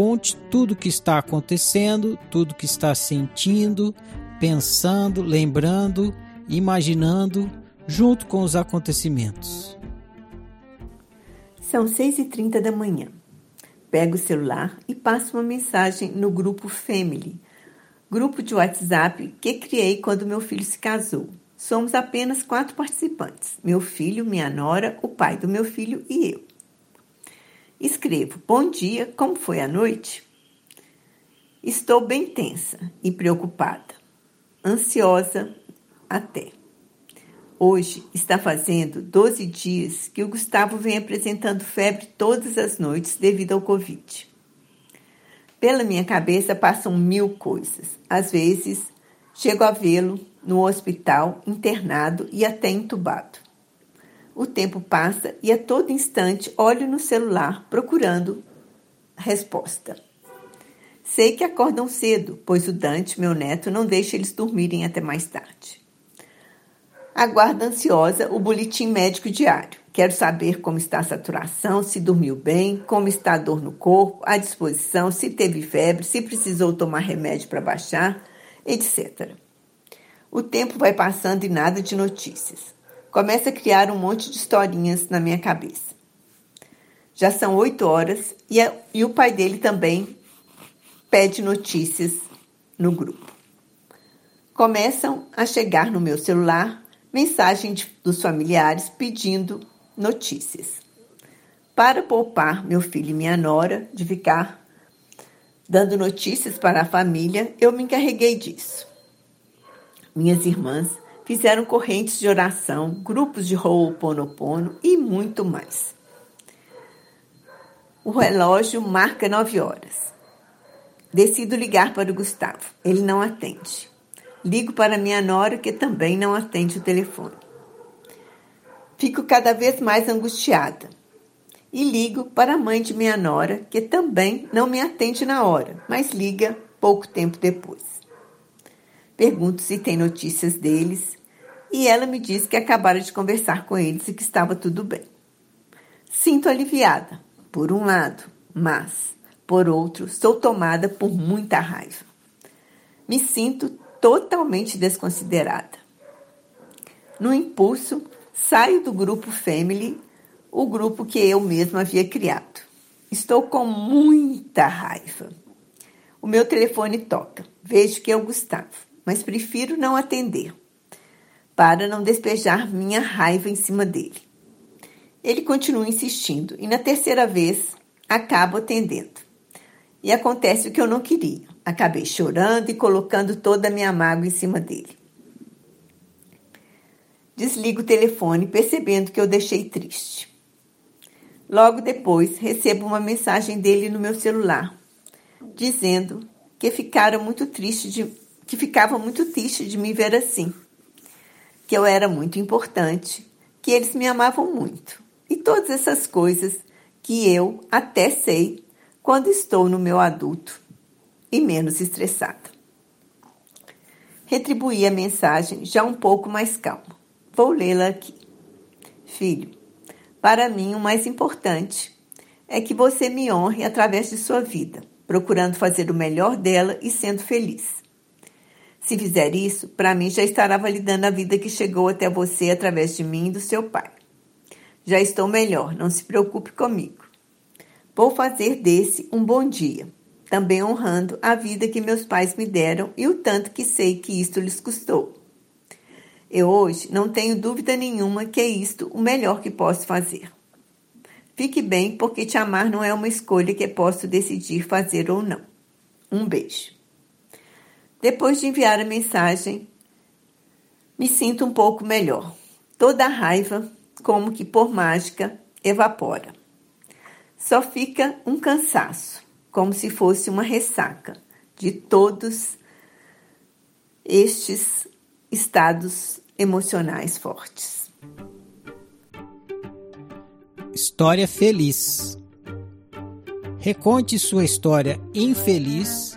Conte tudo o que está acontecendo, tudo o que está sentindo, pensando, lembrando, imaginando, junto com os acontecimentos. São 6h30 da manhã. Pego o celular e passo uma mensagem no grupo Family, grupo de WhatsApp que criei quando meu filho se casou. Somos apenas quatro participantes: meu filho, minha nora, o pai do meu filho e eu. Escrevo: Bom dia, como foi a noite? Estou bem tensa e preocupada, ansiosa até. Hoje está fazendo 12 dias que o Gustavo vem apresentando febre todas as noites devido ao Covid. Pela minha cabeça passam mil coisas. Às vezes, chego a vê-lo no hospital, internado e até entubado. O tempo passa e a todo instante olho no celular procurando resposta. Sei que acordam cedo, pois o Dante, meu neto, não deixa eles dormirem até mais tarde. Aguardo ansiosa o boletim médico diário. Quero saber como está a saturação, se dormiu bem, como está a dor no corpo, a disposição, se teve febre, se precisou tomar remédio para baixar, etc. O tempo vai passando e nada de notícias. Começa a criar um monte de historinhas na minha cabeça. Já são oito horas e, a, e o pai dele também pede notícias no grupo. Começam a chegar no meu celular mensagem de, dos familiares pedindo notícias. Para poupar meu filho e minha nora de ficar dando notícias para a família, eu me encarreguei disso. Minhas irmãs fizeram correntes de oração, grupos de Ho'oponopono e muito mais. O relógio marca nove horas. Decido ligar para o Gustavo. Ele não atende. Ligo para minha nora, que também não atende o telefone. Fico cada vez mais angustiada. E ligo para a mãe de minha nora, que também não me atende na hora, mas liga pouco tempo depois. Pergunto se tem notícias deles e ela me diz que acabara de conversar com eles e que estava tudo bem. Sinto aliviada, por um lado, mas, por outro, sou tomada por muita raiva. Me sinto totalmente desconsiderada. No impulso, saio do grupo Family, o grupo que eu mesma havia criado. Estou com muita raiva. O meu telefone toca. Vejo que é o Gustavo, mas prefiro não atender, para não despejar minha raiva em cima dele. Ele continua insistindo e na terceira vez acabo atendendo. E acontece o que eu não queria. Acabei chorando e colocando toda a minha mágoa em cima dele. Desligo o telefone, percebendo que eu deixei triste. Logo depois, recebo uma mensagem dele no meu celular, dizendo que ficara muito triste de que ficava muito triste de me ver assim, que eu era muito importante, que eles me amavam muito e todas essas coisas que eu até sei quando estou no meu adulto e menos estressada. Retribuí a mensagem já um pouco mais calma. Vou lê-la aqui. Filho, para mim o mais importante é que você me honre através de sua vida, procurando fazer o melhor dela e sendo feliz. Se fizer isso, para mim já estará validando a vida que chegou até você através de mim e do seu pai. Já estou melhor, não se preocupe comigo. Vou fazer desse um bom dia, também honrando a vida que meus pais me deram e o tanto que sei que isto lhes custou. Eu hoje não tenho dúvida nenhuma que é isto o melhor que posso fazer. Fique bem, porque te amar não é uma escolha que posso decidir fazer ou não. Um beijo. Depois de enviar a mensagem, me sinto um pouco melhor. Toda a raiva, como que por mágica, evapora. Só fica um cansaço, como se fosse uma ressaca de todos estes estados emocionais fortes. História feliz. Reconte sua história infeliz,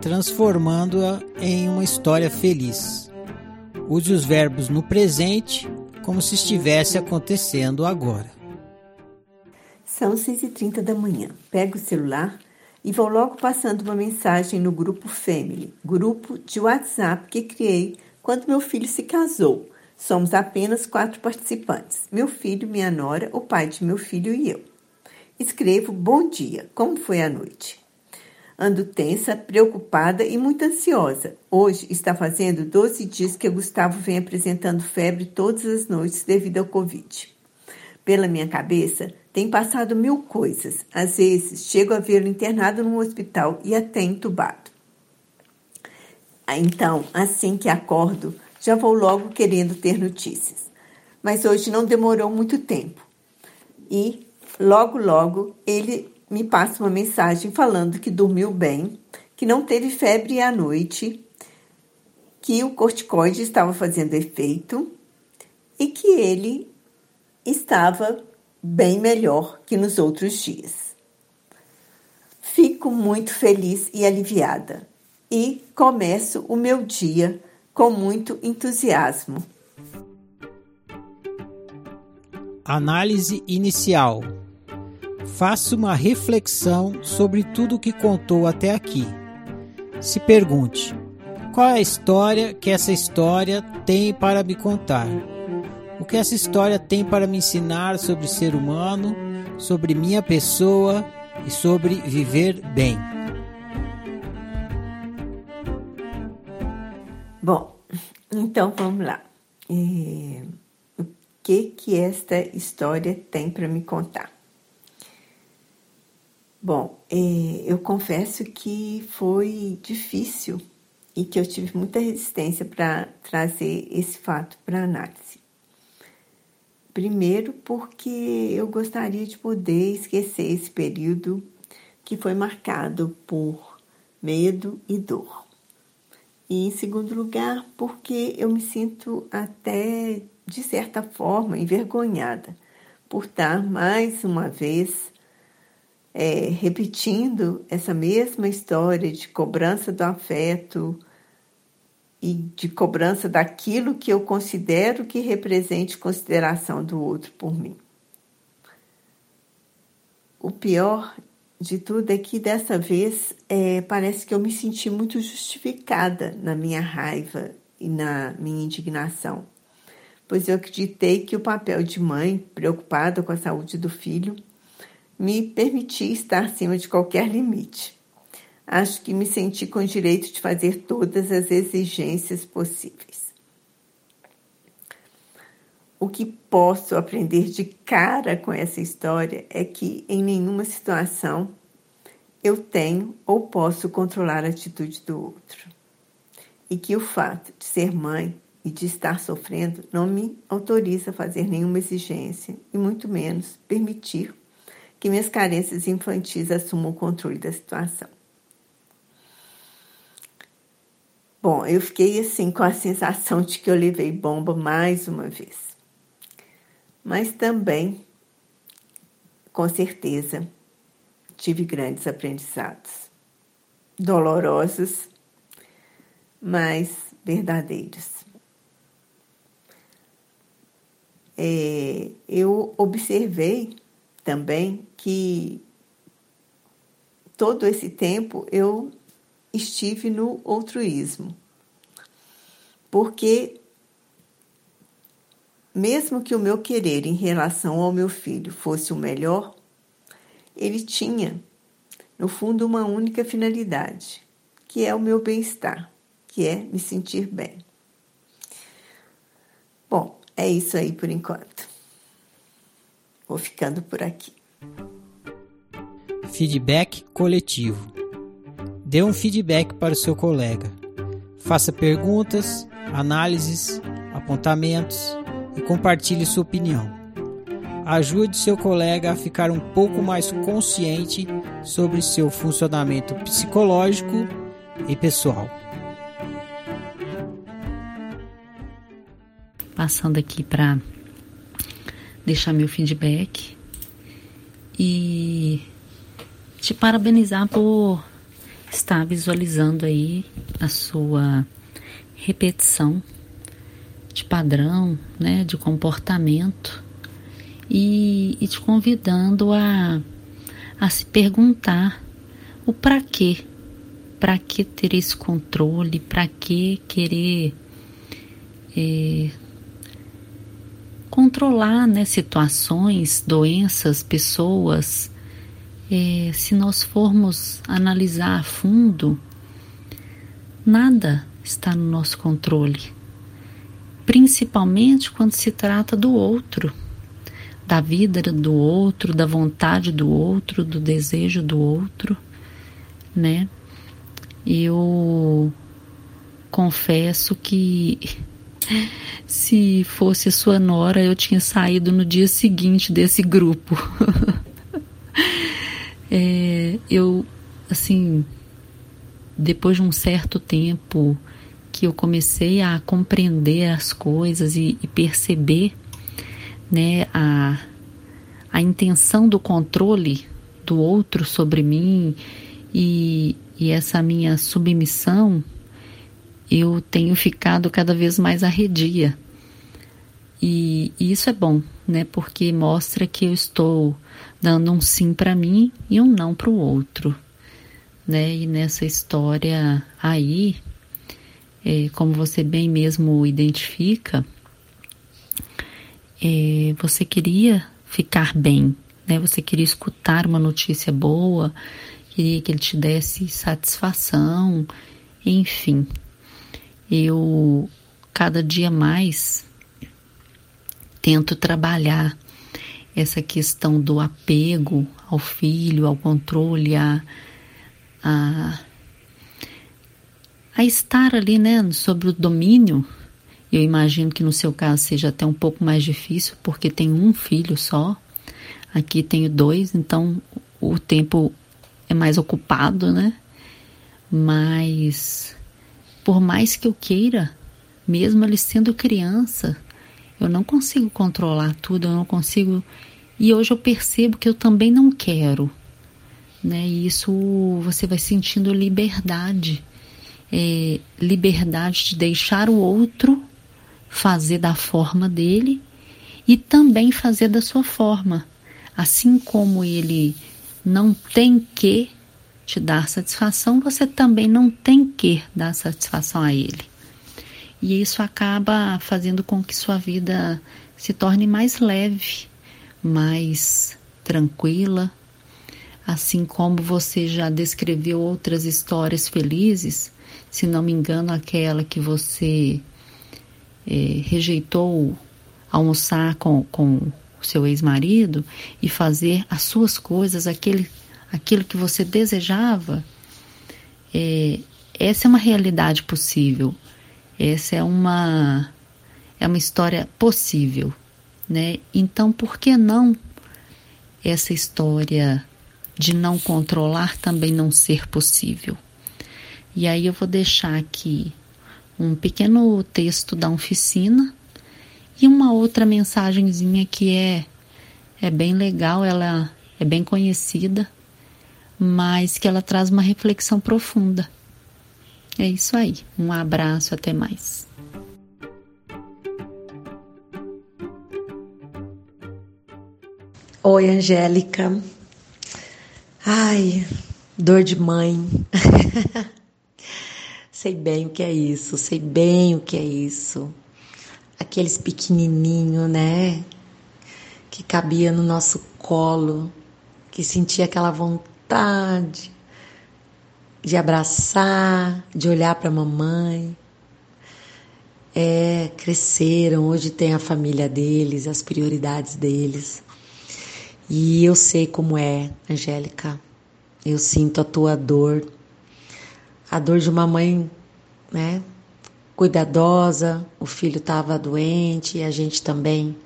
transformando-a em uma história feliz. Use os verbos no presente como se estivesse acontecendo agora. São 6h30 da manhã. Pego o celular e vou logo passando uma mensagem no grupo Family, grupo de WhatsApp que criei quando meu filho se casou. Somos apenas quatro participantes: meu filho, minha nora, o pai de meu filho e eu. Escrevo bom dia, como foi a noite? Ando tensa, preocupada e muito ansiosa. Hoje está fazendo 12 dias que o Gustavo vem apresentando febre todas as noites devido ao Covid. Pela minha cabeça, tem passado mil coisas. Às vezes, chego a vê-lo internado num hospital e até entubado. Então, assim que acordo, já vou logo querendo ter notícias. Mas hoje não demorou muito tempo. E logo, logo, ele me passa uma mensagem falando que dormiu bem, que não teve febre à noite, que o corticoide estava fazendo efeito e que ele estava bem melhor que nos outros dias. Fico muito feliz e aliviada e começo o meu dia com muito entusiasmo. Análise inicial. Faça uma reflexão sobre tudo o que contou até aqui. Se pergunte: qual é a história que essa história tem para me contar? O que essa história tem para me ensinar sobre ser humano, sobre minha pessoa e sobre viver bem? Bom, então vamos lá. É, o que que esta história tem para me contar? Bom, é, eu confesso que foi difícil e que eu tive muita resistência para trazer esse fato para análise. Primeiro, porque eu gostaria de poder esquecer esse período que foi marcado por medo e dor. E em segundo lugar, porque eu me sinto até, de certa forma, envergonhada por estar mais uma vez é, repetindo essa mesma história de cobrança do afeto, e de cobrança daquilo que eu considero que represente consideração do outro por mim. O pior de tudo é que dessa vez é, parece que eu me senti muito justificada na minha raiva e na minha indignação, pois eu acreditei que o papel de mãe, preocupada com a saúde do filho, me permitia estar acima de qualquer limite acho que me senti com direito de fazer todas as exigências possíveis. O que posso aprender de cara com essa história é que em nenhuma situação eu tenho ou posso controlar a atitude do outro. E que o fato de ser mãe e de estar sofrendo não me autoriza a fazer nenhuma exigência e muito menos permitir que minhas carências infantis assumam o controle da situação. Bom, eu fiquei assim com a sensação de que eu levei bomba mais uma vez. Mas também, com certeza, tive grandes aprendizados, dolorosos, mas verdadeiros. É, eu observei também que todo esse tempo eu estive no altruísmo, porque mesmo que o meu querer em relação ao meu filho fosse o melhor, ele tinha, no fundo, uma única finalidade, que é o meu bem-estar, que é me sentir bem. Bom, é isso aí por enquanto. Vou ficando por aqui. Feedback coletivo. Dê um feedback para o seu colega. Faça perguntas, análises, apontamentos e compartilhe sua opinião. Ajude seu colega a ficar um pouco mais consciente sobre seu funcionamento psicológico e pessoal. Passando aqui para deixar meu feedback e te parabenizar por estar visualizando aí a sua repetição de padrão, né, de comportamento e, e te convidando a, a se perguntar o para quê, para que ter esse controle, para que querer é, controlar né, situações, doenças, pessoas. É, se nós formos analisar a fundo, nada está no nosso controle principalmente quando se trata do outro, da vida do outro, da vontade do outro, do desejo do outro, né? Eu confesso que se fosse sua nora, eu tinha saído no dia seguinte desse grupo. é, eu, assim, depois de um certo tempo que eu comecei a compreender as coisas e, e perceber né, a, a intenção do controle do outro sobre mim e, e essa minha submissão, eu tenho ficado cada vez mais arredia. E, e isso é bom, né? Porque mostra que eu estou dando um sim para mim e um não para o outro, né? E nessa história aí, é, como você bem mesmo identifica, é, você queria ficar bem, né? Você queria escutar uma notícia boa, queria que ele te desse satisfação, enfim. Eu cada dia mais tento trabalhar essa questão do apego ao filho, ao controle, a, a a estar ali, né, sobre o domínio. Eu imagino que no seu caso seja até um pouco mais difícil, porque tem um filho só. Aqui tenho dois, então o tempo é mais ocupado, né? Mas por mais que eu queira, mesmo ele sendo criança, eu não consigo controlar tudo, eu não consigo. E hoje eu percebo que eu também não quero, né? E isso você vai sentindo liberdade é, liberdade de deixar o outro fazer da forma dele e também fazer da sua forma. Assim como ele não tem que te dar satisfação, você também não tem que dar satisfação a ele. E isso acaba fazendo com que sua vida se torne mais leve, mais tranquila. Assim como você já descreveu outras histórias felizes, se não me engano, aquela que você é, rejeitou almoçar com, com o seu ex-marido e fazer as suas coisas, aquele, aquilo que você desejava, é, essa é uma realidade possível. Essa é uma, é uma história possível. Né? Então, por que não essa história de não controlar também não ser possível? E aí eu vou deixar aqui um pequeno texto da oficina e uma outra mensagenzinha que é é bem legal, ela é bem conhecida, mas que ela traz uma reflexão profunda. É isso aí. Um abraço, até mais. Oi, Angélica. Ai, dor de mãe. sei bem o que é isso, sei bem o que é isso. Aqueles pequenininho, né? Que cabia no nosso colo, que sentia aquela vontade de abraçar, de olhar para a mamãe. É, cresceram, hoje tem a família deles, as prioridades deles. E eu sei como é, Angélica. Eu sinto a tua dor, a dor de uma mãe, né? Cuidadosa, o filho estava doente e a gente também.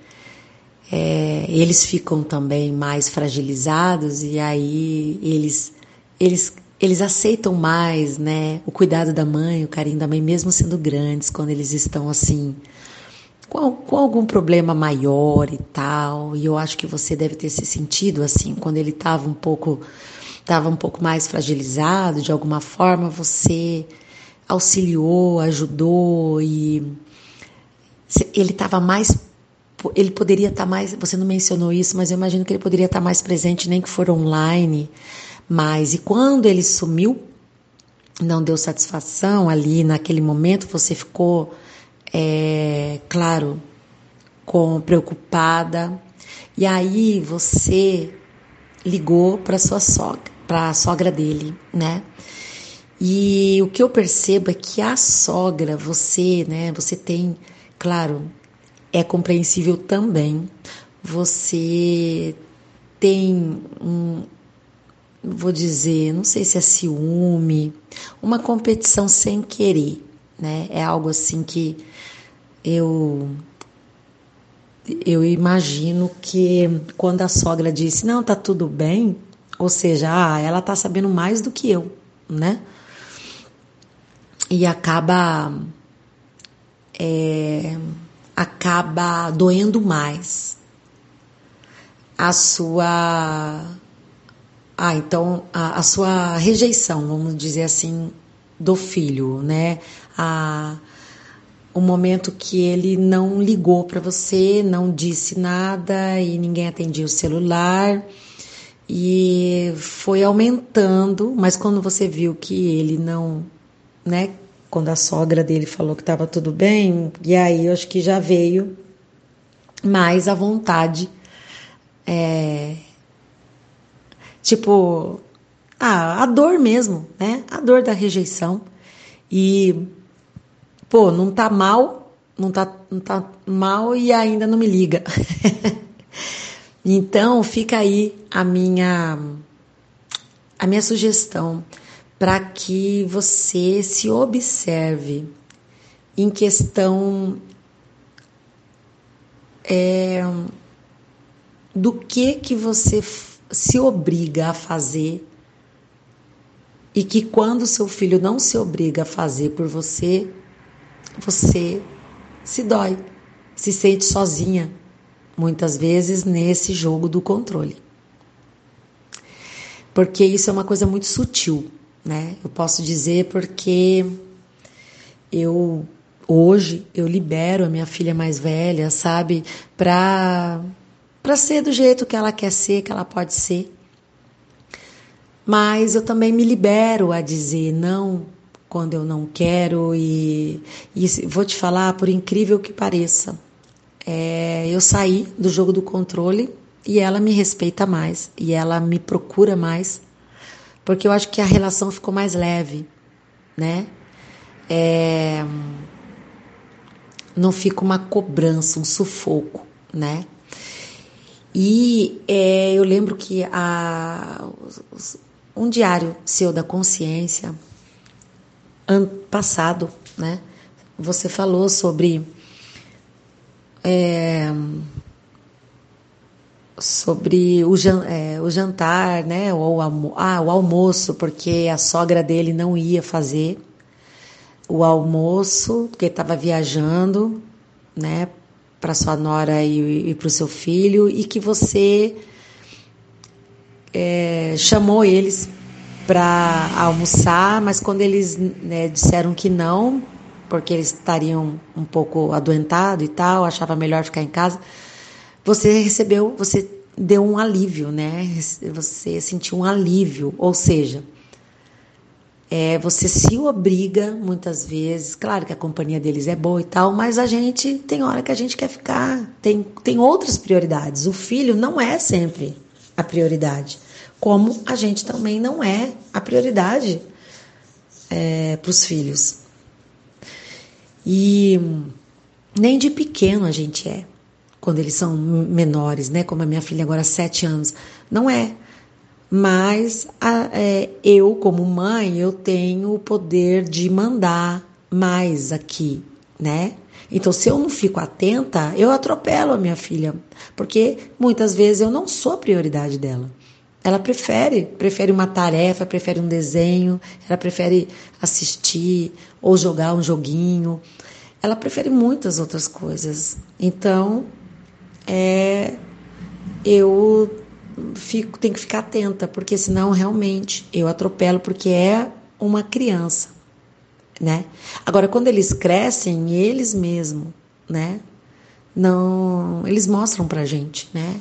É, eles ficam também mais fragilizados e aí eles, eles eles aceitam mais, né, o cuidado da mãe, o carinho da mãe, mesmo sendo grandes, quando eles estão assim, com, com algum problema maior e tal. E eu acho que você deve ter se sentido assim, quando ele estava um pouco, estava um pouco mais fragilizado, de alguma forma você auxiliou, ajudou e ele estava mais ele poderia estar tá mais, você não mencionou isso, mas eu imagino que ele poderia estar tá mais presente, nem que for online, mas e quando ele sumiu, não deu satisfação ali naquele momento, você ficou, é, claro, com preocupada. E aí você ligou para sua sogra, para a sogra dele, né? E o que eu percebo é que a sogra, você, né, você tem, claro, é compreensível também. Você tem um, vou dizer, não sei se é ciúme, uma competição sem querer, né? É algo assim que eu eu imagino que quando a sogra disse não tá tudo bem, ou seja, ah, ela tá sabendo mais do que eu, né? E acaba é, acaba doendo mais a sua ah, então a, a sua rejeição, vamos dizer assim, do filho, né? A, o momento que ele não ligou para você, não disse nada e ninguém atendia o celular e foi aumentando, mas quando você viu que ele não, né? Quando a sogra dele falou que estava tudo bem, e aí eu acho que já veio mais a vontade é, Tipo, ah, a dor mesmo, né? A dor da rejeição. E, pô, não tá mal, não tá, não tá mal e ainda não me liga. então, fica aí a minha, a minha sugestão para que você se observe em questão é, do que que você se obriga a fazer e que quando seu filho não se obriga a fazer por você, você se dói, se sente sozinha, muitas vezes nesse jogo do controle. Porque isso é uma coisa muito sutil, né? Eu posso dizer porque eu hoje eu libero a minha filha mais velha, sabe, para para ser do jeito que ela quer ser, que ela pode ser. Mas eu também me libero a dizer não quando eu não quero e, e vou te falar, por incrível que pareça, é, eu saí do jogo do controle e ela me respeita mais e ela me procura mais, porque eu acho que a relação ficou mais leve, né? É, não fica uma cobrança, um sufoco, né? E é, eu lembro que a, um diário seu da consciência, ano passado, né? Você falou sobre é, sobre o, é, o, jantar, né? Ou o, ah, o almoço, porque a sogra dele não ia fazer o almoço, porque estava viajando, né? para sua nora e, e para o seu filho e que você é, chamou eles para almoçar, mas quando eles né, disseram que não, porque eles estariam um pouco adoentados e tal, achava melhor ficar em casa, você recebeu, você deu um alívio, né? Você sentiu um alívio, ou seja, é, você se obriga muitas vezes, claro que a companhia deles é boa e tal, mas a gente tem hora que a gente quer ficar, tem, tem outras prioridades. O filho não é sempre a prioridade, como a gente também não é a prioridade é, para os filhos. E nem de pequeno a gente é, quando eles são menores, né? Como a minha filha agora, sete anos. Não é mas a, é, eu, como mãe, eu tenho o poder de mandar mais aqui, né? Então, se eu não fico atenta, eu atropelo a minha filha, porque muitas vezes eu não sou a prioridade dela. Ela prefere, prefere uma tarefa, prefere um desenho, ela prefere assistir ou jogar um joguinho. Ela prefere muitas outras coisas. Então, é, eu fico, tenho que ficar atenta, porque senão realmente eu atropelo, porque é uma criança, né? Agora, quando eles crescem, eles mesmos, né? Não, eles mostram pra gente, né?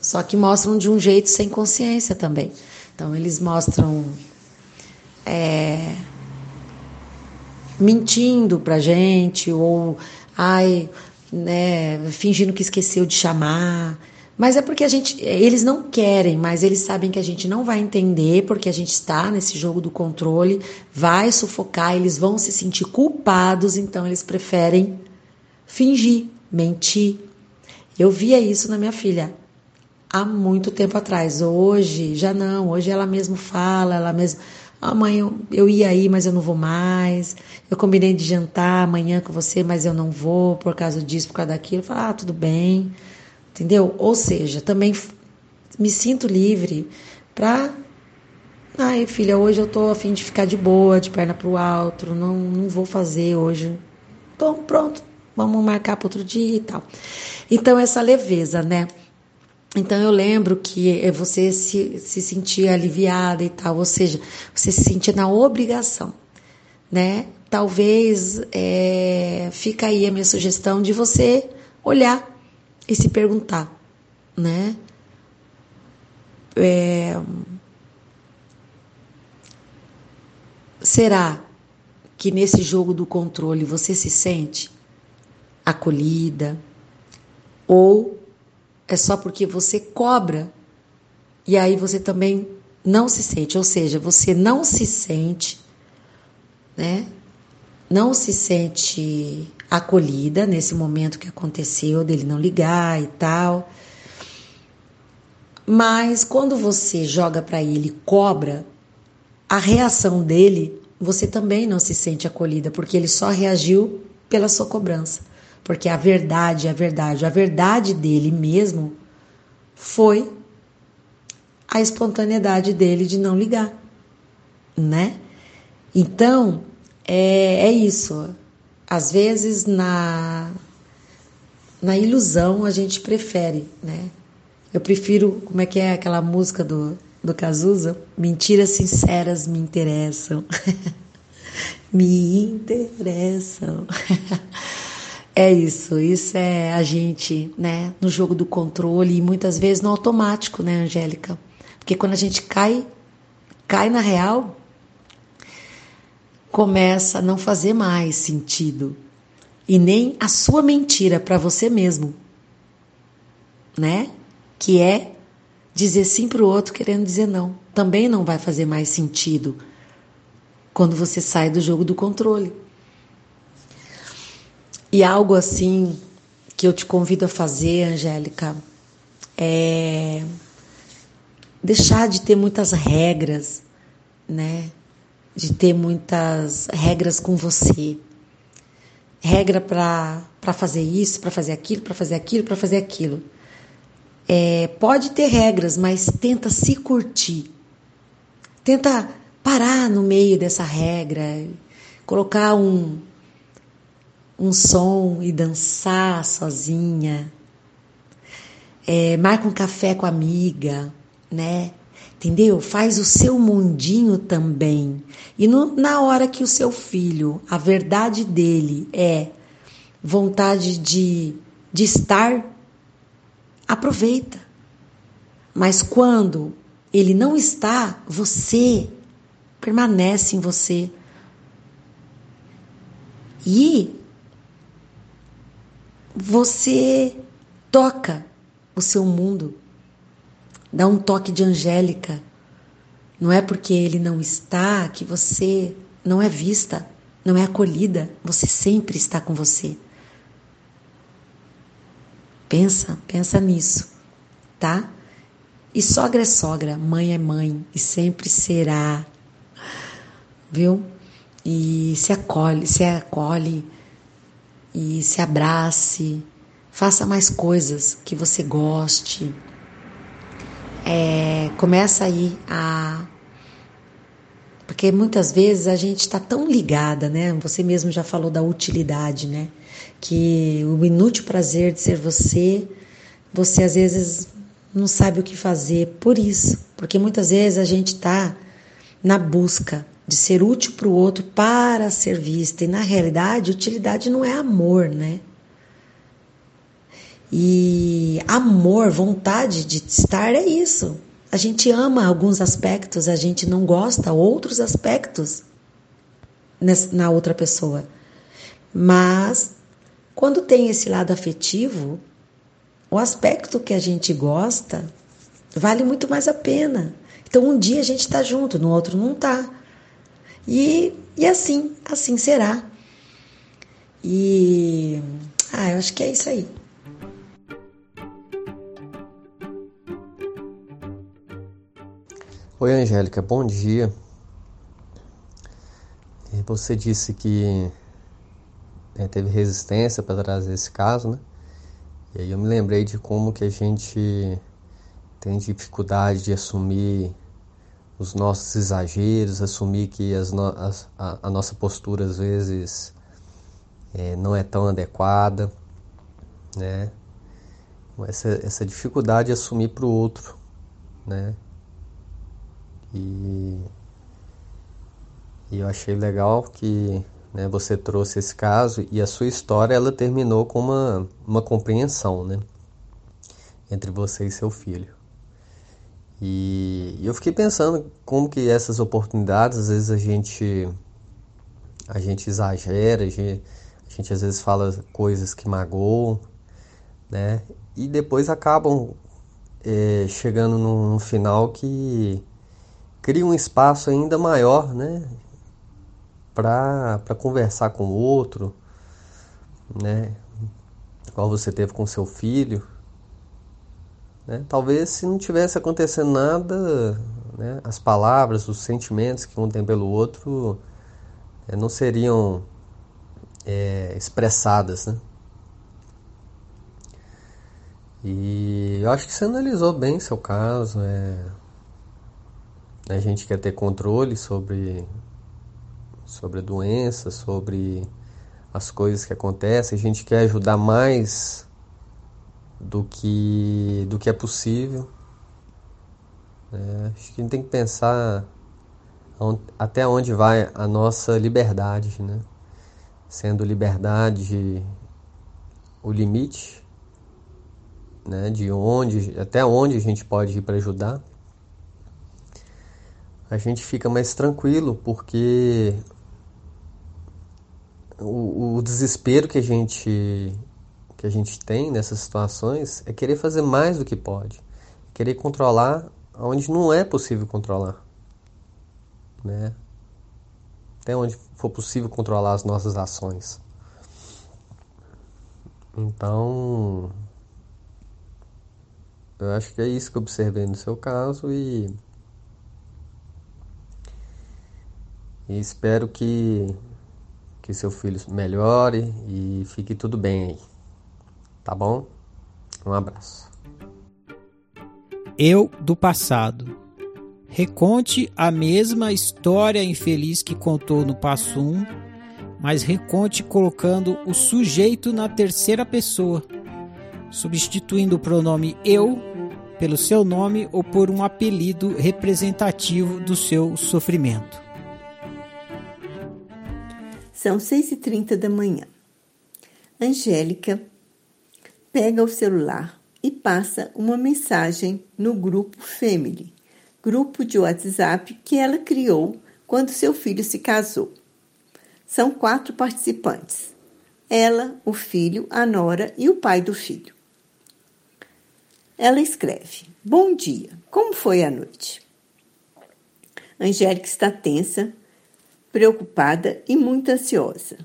Só que mostram de um jeito sem consciência também. Então, eles mostram é, mentindo pra gente, ou ai, né, fingindo que esqueceu de chamar. Mas é porque a gente, eles não querem, mas eles sabem que a gente não vai entender, porque a gente está nesse jogo do controle, vai sufocar, eles vão se sentir culpados, então eles preferem fingir, mentir. Eu via isso na minha filha há muito tempo atrás. Hoje já não, hoje ela mesmo fala, ela mesma, ah, mãe, eu, ia aí, mas eu não vou mais. Eu combinei de jantar amanhã com você, mas eu não vou por causa disso, por causa daquilo. Falo, ah, tudo bem. Entendeu? Ou seja, também me sinto livre para Ai, filha, hoje eu tô a fim de ficar de boa, de perna pro alto, não, não vou fazer hoje. Então, pronto, vamos marcar para outro dia e tal. Então, essa leveza, né? Então, eu lembro que você se, se sentia aliviada e tal, ou seja, você se sentia na obrigação, né? Talvez é, fica aí a minha sugestão de você olhar e se perguntar, né? É, será que nesse jogo do controle você se sente acolhida? Ou é só porque você cobra e aí você também não se sente? Ou seja, você não se sente, né? Não se sente acolhida nesse momento que aconteceu dele não ligar e tal. Mas quando você joga para ele cobra, a reação dele, você também não se sente acolhida, porque ele só reagiu pela sua cobrança. Porque a verdade, a verdade, a verdade dele mesmo foi a espontaneidade dele de não ligar, né? Então, é, é isso. Às vezes, na, na ilusão, a gente prefere, né? Eu prefiro, como é que é aquela música do, do Cazuza? Mentiras sinceras me interessam. me interessam. é isso, isso é a gente, né, no jogo do controle e muitas vezes no automático, né, Angélica? Porque quando a gente cai, cai na real, começa a não fazer mais sentido. E nem a sua mentira para você mesmo, né? Que é dizer sim para o outro querendo dizer não. Também não vai fazer mais sentido quando você sai do jogo do controle. E algo assim que eu te convido a fazer, Angélica, é deixar de ter muitas regras, né? de ter muitas regras com você. Regra para fazer isso, para fazer aquilo, para fazer aquilo, para fazer aquilo. É, pode ter regras, mas tenta se curtir. Tenta parar no meio dessa regra, colocar um, um som e dançar sozinha. É, marca um café com a amiga, né? Entendeu? Faz o seu mundinho também. E no, na hora que o seu filho, a verdade dele é vontade de, de estar, aproveita. Mas quando ele não está, você permanece em você. E você toca o seu mundo, dá um toque de angélica. Não é porque ele não está que você não é vista, não é acolhida, você sempre está com você. Pensa, pensa nisso, tá? E sogra é sogra, mãe é mãe e sempre será, viu? E se acolhe, se acolhe e se abrace, faça mais coisas que você goste. É, começa aí a porque muitas vezes a gente está tão ligada, né? Você mesmo já falou da utilidade, né? Que o inútil prazer de ser você, você às vezes não sabe o que fazer por isso, porque muitas vezes a gente está na busca de ser útil para o outro para ser vista e na realidade utilidade não é amor, né? E amor, vontade de estar é isso. A gente ama alguns aspectos, a gente não gosta outros aspectos na outra pessoa. Mas quando tem esse lado afetivo, o aspecto que a gente gosta vale muito mais a pena. Então um dia a gente está junto, no outro não está. E, e assim, assim será. E ah, eu acho que é isso aí. Oi, Angélica, bom dia. Você disse que né, teve resistência para trazer esse caso, né? E aí eu me lembrei de como que a gente tem dificuldade de assumir os nossos exageros, assumir que as no as, a, a, nossa postura às vezes é, não é tão adequada, né? Essa, essa dificuldade de assumir para o outro, né? E, e eu achei legal que né, você trouxe esse caso e a sua história ela terminou com uma, uma compreensão né, entre você e seu filho. E eu fiquei pensando como que essas oportunidades, às vezes a gente a gente exagera, a gente, a gente às vezes fala coisas que magoam, né? E depois acabam é, chegando num final que cria um espaço ainda maior, né? Para conversar com o outro, né? Igual você teve com seu filho. Né? Talvez se não tivesse acontecendo nada, né? as palavras, os sentimentos que um tem pelo outro é, não seriam é, expressadas, né? E eu acho que você analisou bem seu caso. É, a gente quer ter controle sobre, sobre a doença, sobre as coisas que acontecem. A gente quer ajudar mais do que, do que é possível. É, acho que a gente tem que pensar até onde vai a nossa liberdade, né? Sendo liberdade o limite, né? De onde, até onde a gente pode ir para ajudar a gente fica mais tranquilo porque o, o, desespero que a gente que a gente tem nessas situações é querer fazer mais do que pode, querer controlar onde não é possível controlar, né? Até onde for possível controlar as nossas ações. Então, eu acho que é isso que eu observei no seu caso e E espero que, que seu filho melhore e fique tudo bem aí. Tá bom? Um abraço. Eu do passado. Reconte a mesma história infeliz que contou no passo 1, mas reconte colocando o sujeito na terceira pessoa, substituindo o pronome eu pelo seu nome ou por um apelido representativo do seu sofrimento. São seis e trinta da manhã. Angélica pega o celular e passa uma mensagem no grupo Family, grupo de WhatsApp que ela criou quando seu filho se casou. São quatro participantes: ela, o filho, a nora e o pai do filho. Ela escreve: Bom dia, como foi a noite? Angélica está tensa, preocupada e muito ansiosa.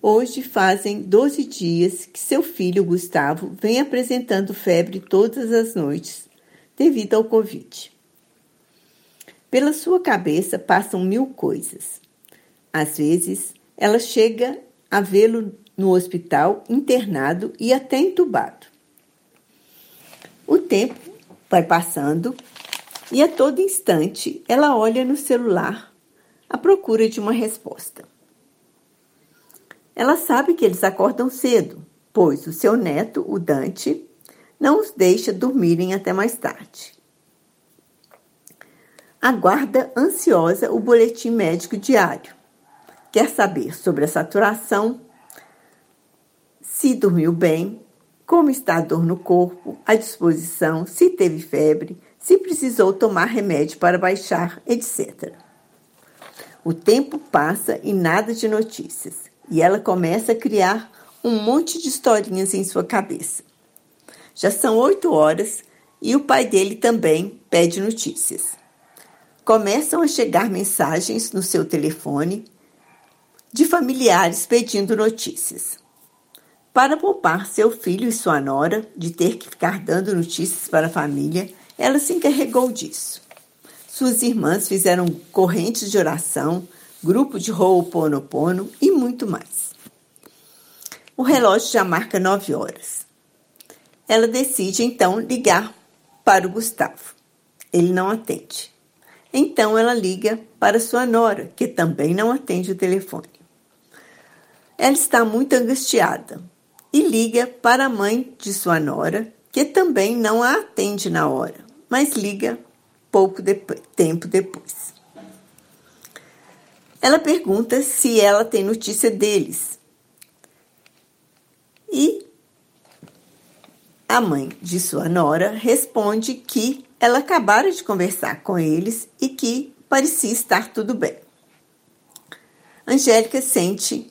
Hoje fazem 12 dias que seu filho Gustavo vem apresentando febre todas as noites devido ao Covid. Pela sua cabeça passam mil coisas. Às vezes, ela chega a vê-lo no hospital, internado e até entubado. O tempo vai passando e a todo instante ela olha no celular à procura de uma resposta. Ela sabe que eles acordam cedo, pois o seu neto, o Dante, não os deixa dormirem até mais tarde. Aguarda ansiosa o boletim médico diário. Quer saber sobre a saturação, se dormiu bem, como está a dor no corpo, a disposição, se teve febre, se precisou tomar remédio para baixar, etc. O tempo passa e nada de notícias, e ela começa a criar um monte de historinhas em sua cabeça. Já são oito horas e o pai dele também pede notícias. Começam a chegar mensagens no seu telefone de familiares pedindo notícias. Para poupar seu filho e sua nora de ter que ficar dando notícias para a família, ela se encarregou disso. Suas irmãs fizeram correntes de oração, grupo de Ho'oponopono e muito mais. O relógio já marca nove horas. Ela decide então ligar para o Gustavo. Ele não atende. Então ela liga para sua nora, que também não atende o telefone. Ela está muito angustiada, e liga para a mãe de sua nora, que também não a atende na hora, mas liga pouco tempo depois. Ela pergunta se ela tem notícia deles. E a mãe de sua nora responde que ela acabara de conversar com eles e que parecia estar tudo bem. Angélica sente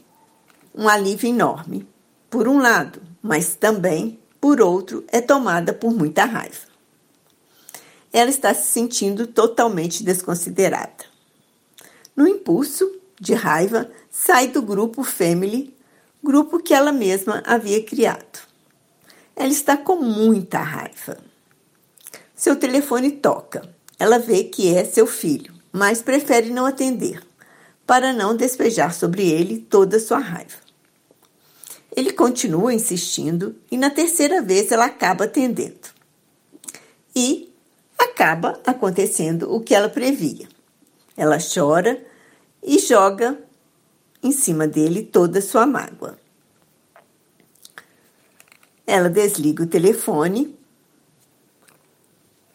um alívio enorme, por um lado, mas também, por outro, é tomada por muita raiva. Ela está se sentindo totalmente desconsiderada. No impulso de raiva, sai do grupo Family, grupo que ela mesma havia criado. Ela está com muita raiva. Seu telefone toca. Ela vê que é seu filho, mas prefere não atender, para não despejar sobre ele toda sua raiva. Ele continua insistindo e na terceira vez ela acaba atendendo. E acaba acontecendo o que ela previa. Ela chora e joga em cima dele toda a sua mágoa. Ela desliga o telefone,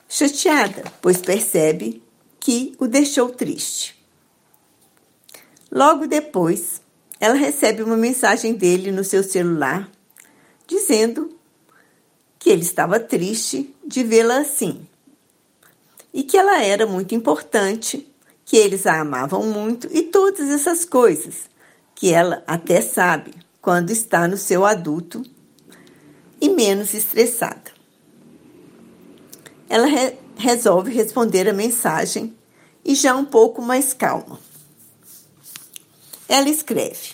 chateada, pois percebe que o deixou triste. Logo depois, ela recebe uma mensagem dele no seu celular dizendo que ele estava triste de vê-la assim e que ela era muito importante, que eles a amavam muito e todas essas coisas que ela até sabe quando está no seu adulto e menos estressada. Ela re resolve responder a mensagem e já um pouco mais calma. Ela escreve: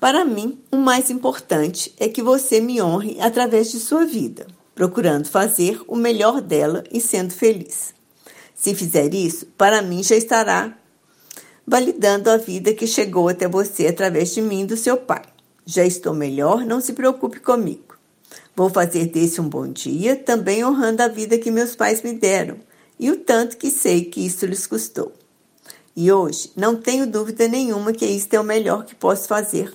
Para mim, o mais importante é que você me honre através de sua vida, procurando fazer o melhor dela e sendo feliz. Se fizer isso, para mim já estará validando a vida que chegou até você através de mim e do seu pai. Já estou melhor, não se preocupe comigo. Vou fazer desse um bom dia, também honrando a vida que meus pais me deram e o tanto que sei que isso lhes custou. E hoje não tenho dúvida nenhuma que isto é o melhor que posso fazer.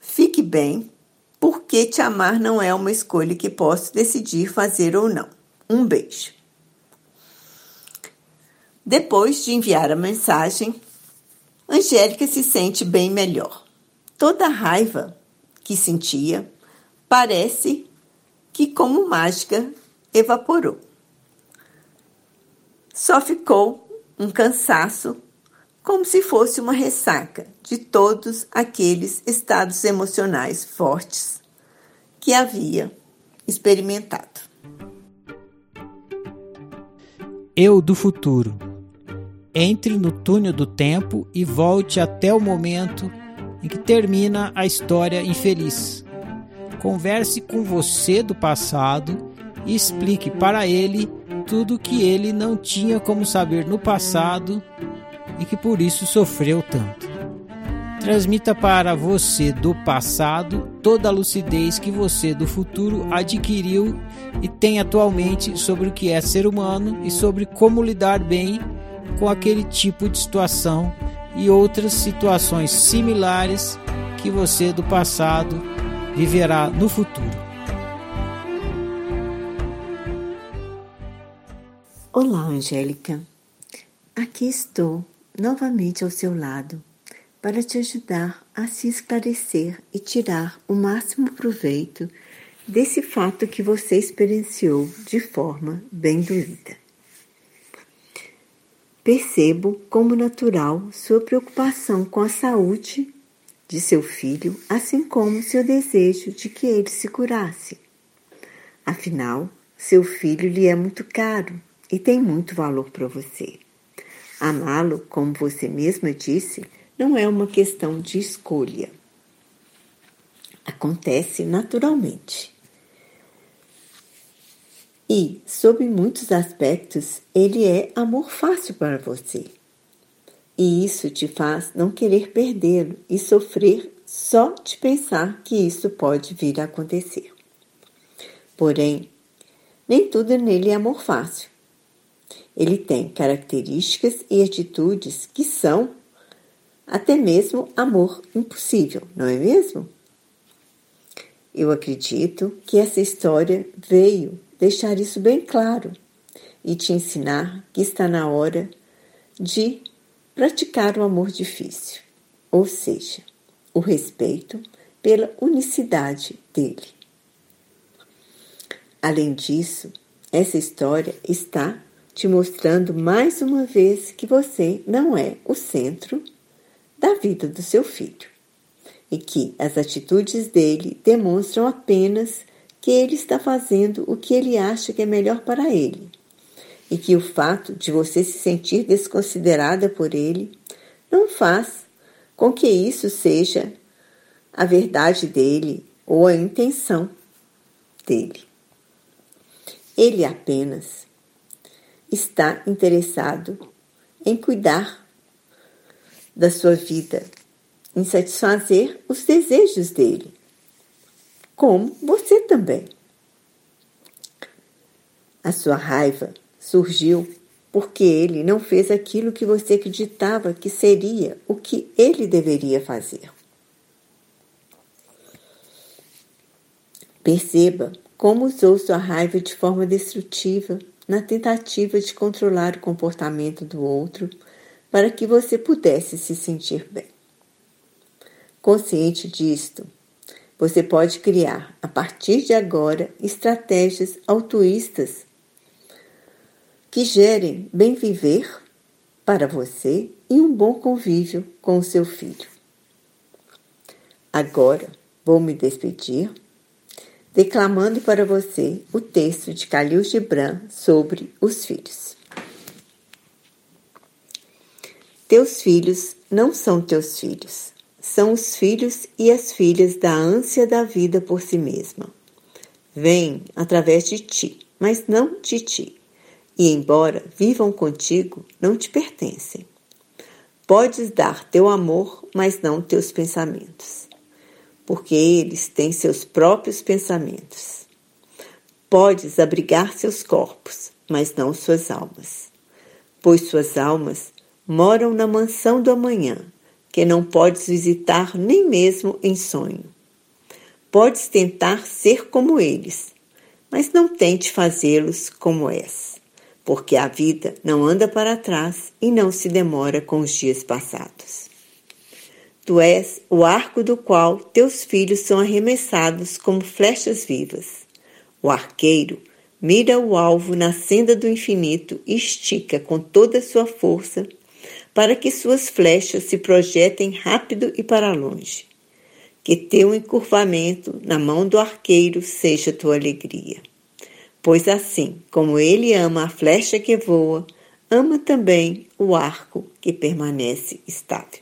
Fique bem, porque te amar não é uma escolha que posso decidir fazer ou não. Um beijo. Depois de enviar a mensagem, Angélica se sente bem melhor. Toda a raiva que sentia parece que, como mágica, evaporou. Só ficou um cansaço, como se fosse uma ressaca de todos aqueles estados emocionais fortes que havia experimentado. Eu do futuro. Entre no túnel do tempo e volte até o momento em que termina a história infeliz. Converse com você do passado e explique para ele tudo que ele não tinha como saber no passado e que por isso sofreu tanto. Transmita para você do passado toda a lucidez que você do futuro adquiriu e tem atualmente sobre o que é ser humano e sobre como lidar bem com aquele tipo de situação e outras situações similares que você do passado viverá no futuro. Olá, Angélica. Aqui estou novamente ao seu lado para te ajudar a se esclarecer e tirar o máximo proveito desse fato que você experienciou de forma bem doída. Percebo como natural sua preocupação com a saúde de seu filho, assim como seu desejo de que ele se curasse. Afinal, seu filho lhe é muito caro e tem muito valor para você. Amá-lo, como você mesma disse, não é uma questão de escolha. Acontece naturalmente. E, sob muitos aspectos, ele é amor fácil para você. E isso te faz não querer perdê-lo e sofrer só de pensar que isso pode vir a acontecer. Porém, nem tudo nele é amor fácil. Ele tem características e atitudes que são até mesmo amor impossível, não é mesmo? Eu acredito que essa história veio deixar isso bem claro e te ensinar que está na hora de praticar o amor difícil, ou seja, o respeito pela unicidade dele. Além disso, essa história está te mostrando mais uma vez que você não é o centro da vida do seu filho e que as atitudes dele demonstram apenas que ele está fazendo o que ele acha que é melhor para ele e que o fato de você se sentir desconsiderada por ele não faz com que isso seja a verdade dele ou a intenção dele. Ele apenas está interessado em cuidar da sua vida, em satisfazer os desejos dele, como você também. A sua raiva surgiu porque ele não fez aquilo que você acreditava que seria o que ele deveria fazer. Perceba como usou sua raiva de forma destrutiva na tentativa de controlar o comportamento do outro para que você pudesse se sentir bem. Consciente disto, você pode criar, a partir de agora, estratégias altruístas que gerem bem viver para você e um bom convívio com o seu filho. Agora vou me despedir declamando para você o texto de Khalil Gibran sobre os filhos. Teus filhos não são teus filhos, são os filhos e as filhas da ânsia da vida por si mesma. Vêm através de ti, mas não de ti e, embora vivam contigo, não te pertencem. Podes dar teu amor, mas não teus pensamentos, porque eles têm seus próprios pensamentos. Podes abrigar seus corpos, mas não suas almas, pois suas almas moram na mansão do amanhã, que não podes visitar nem mesmo em sonho. Podes tentar ser como eles, mas não tente fazê-los como és, porque a vida não anda para trás e não se demora com os dias passados. Tu és o arco do qual teus filhos são arremessados como flechas vivas. O arqueiro mira o alvo na senda do infinito e estica com toda a sua força para que suas flechas se projetem rápido e para longe. Que teu encurvamento na mão do arqueiro seja tua alegria. Pois assim como ele ama a flecha que voa, ama também o arco que permanece estável.